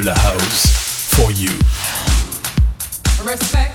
De la House, for you. Respect,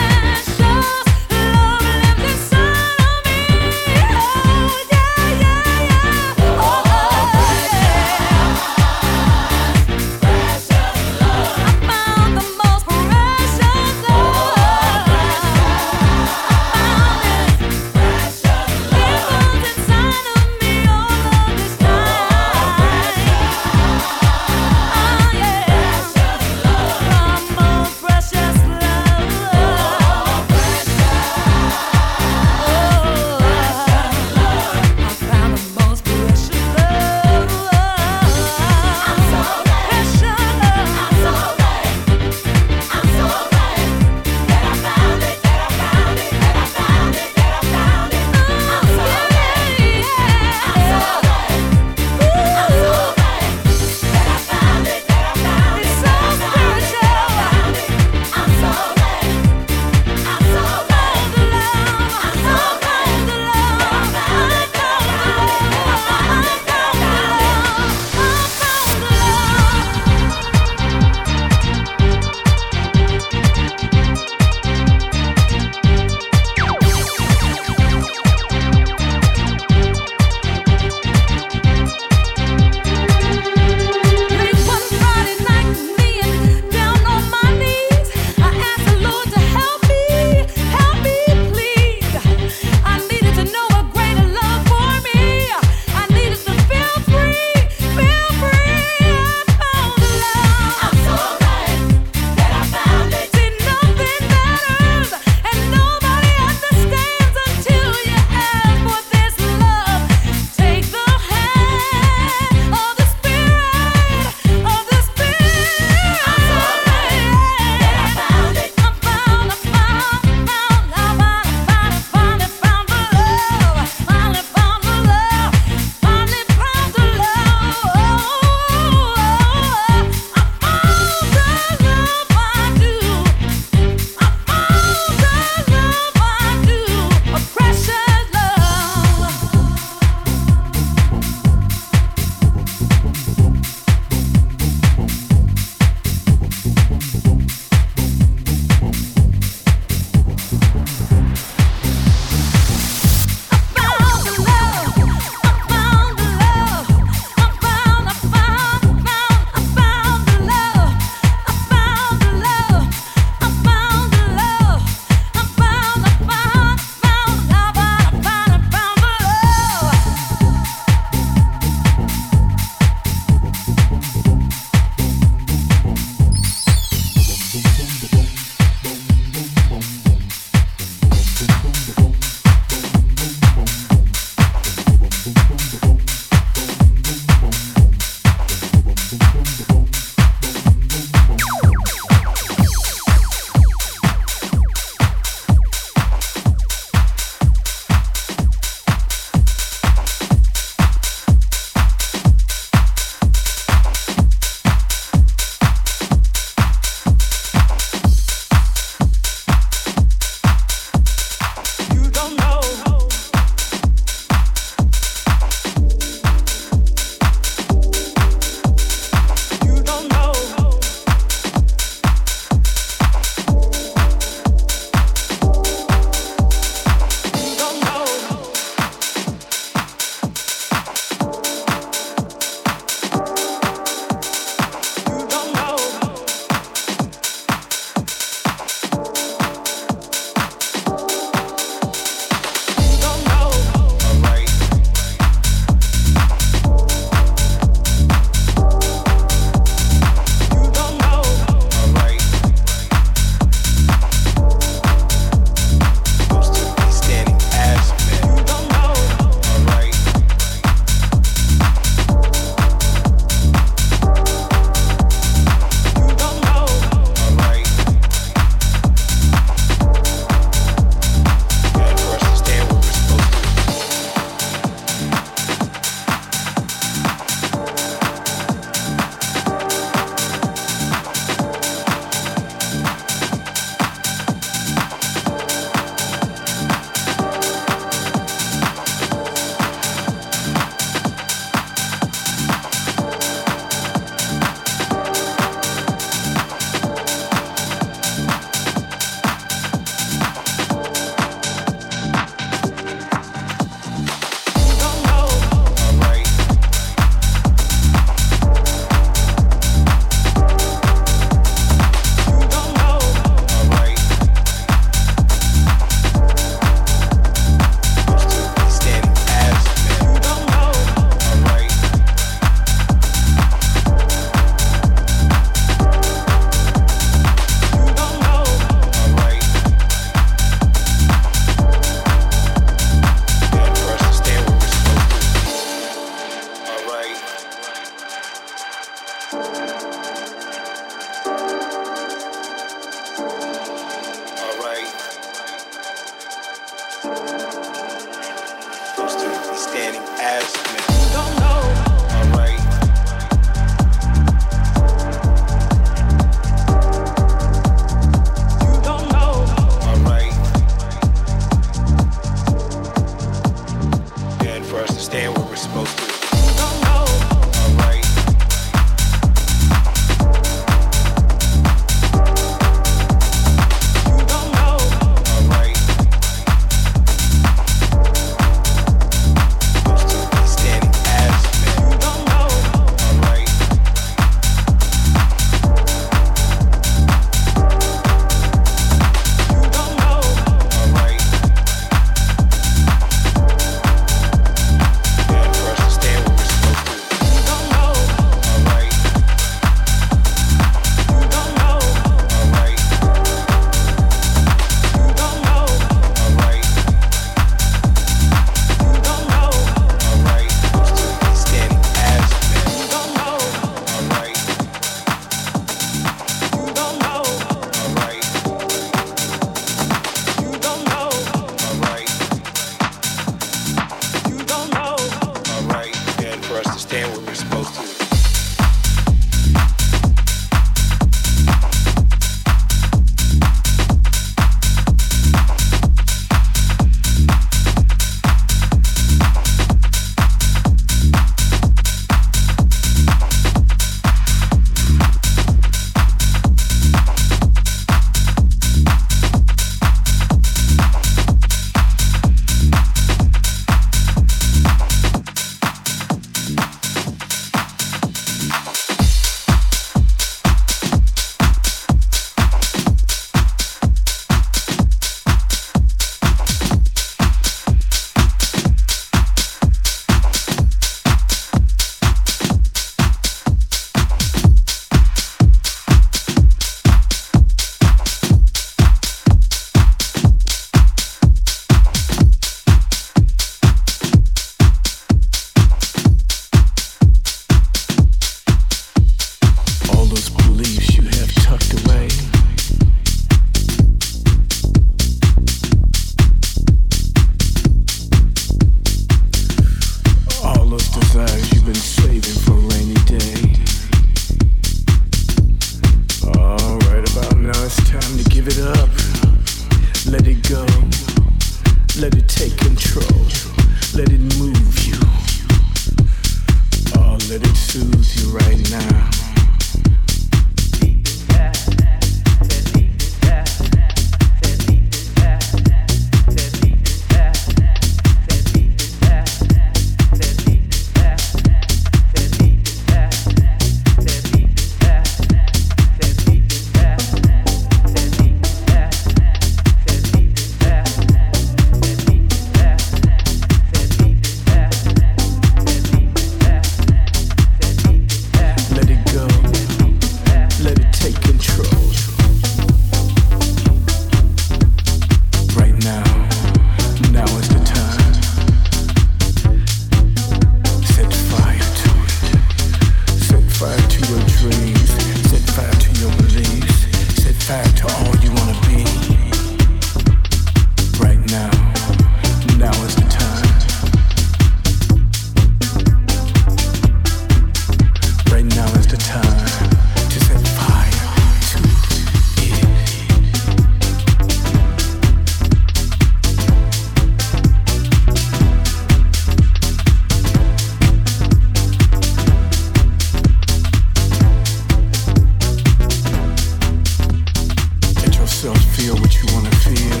we you wanna high.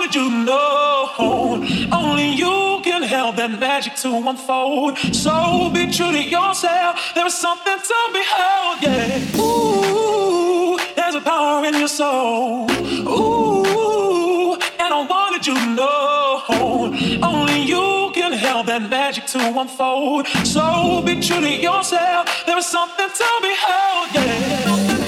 Wanted you to know only you can help that magic to unfold. So be true to yourself. There is something to behold, yeah. Ooh, there's a power in your soul. Ooh, and I wanted you to know only you can help that magic to unfold. So be true to yourself. There is something to behold, yeah.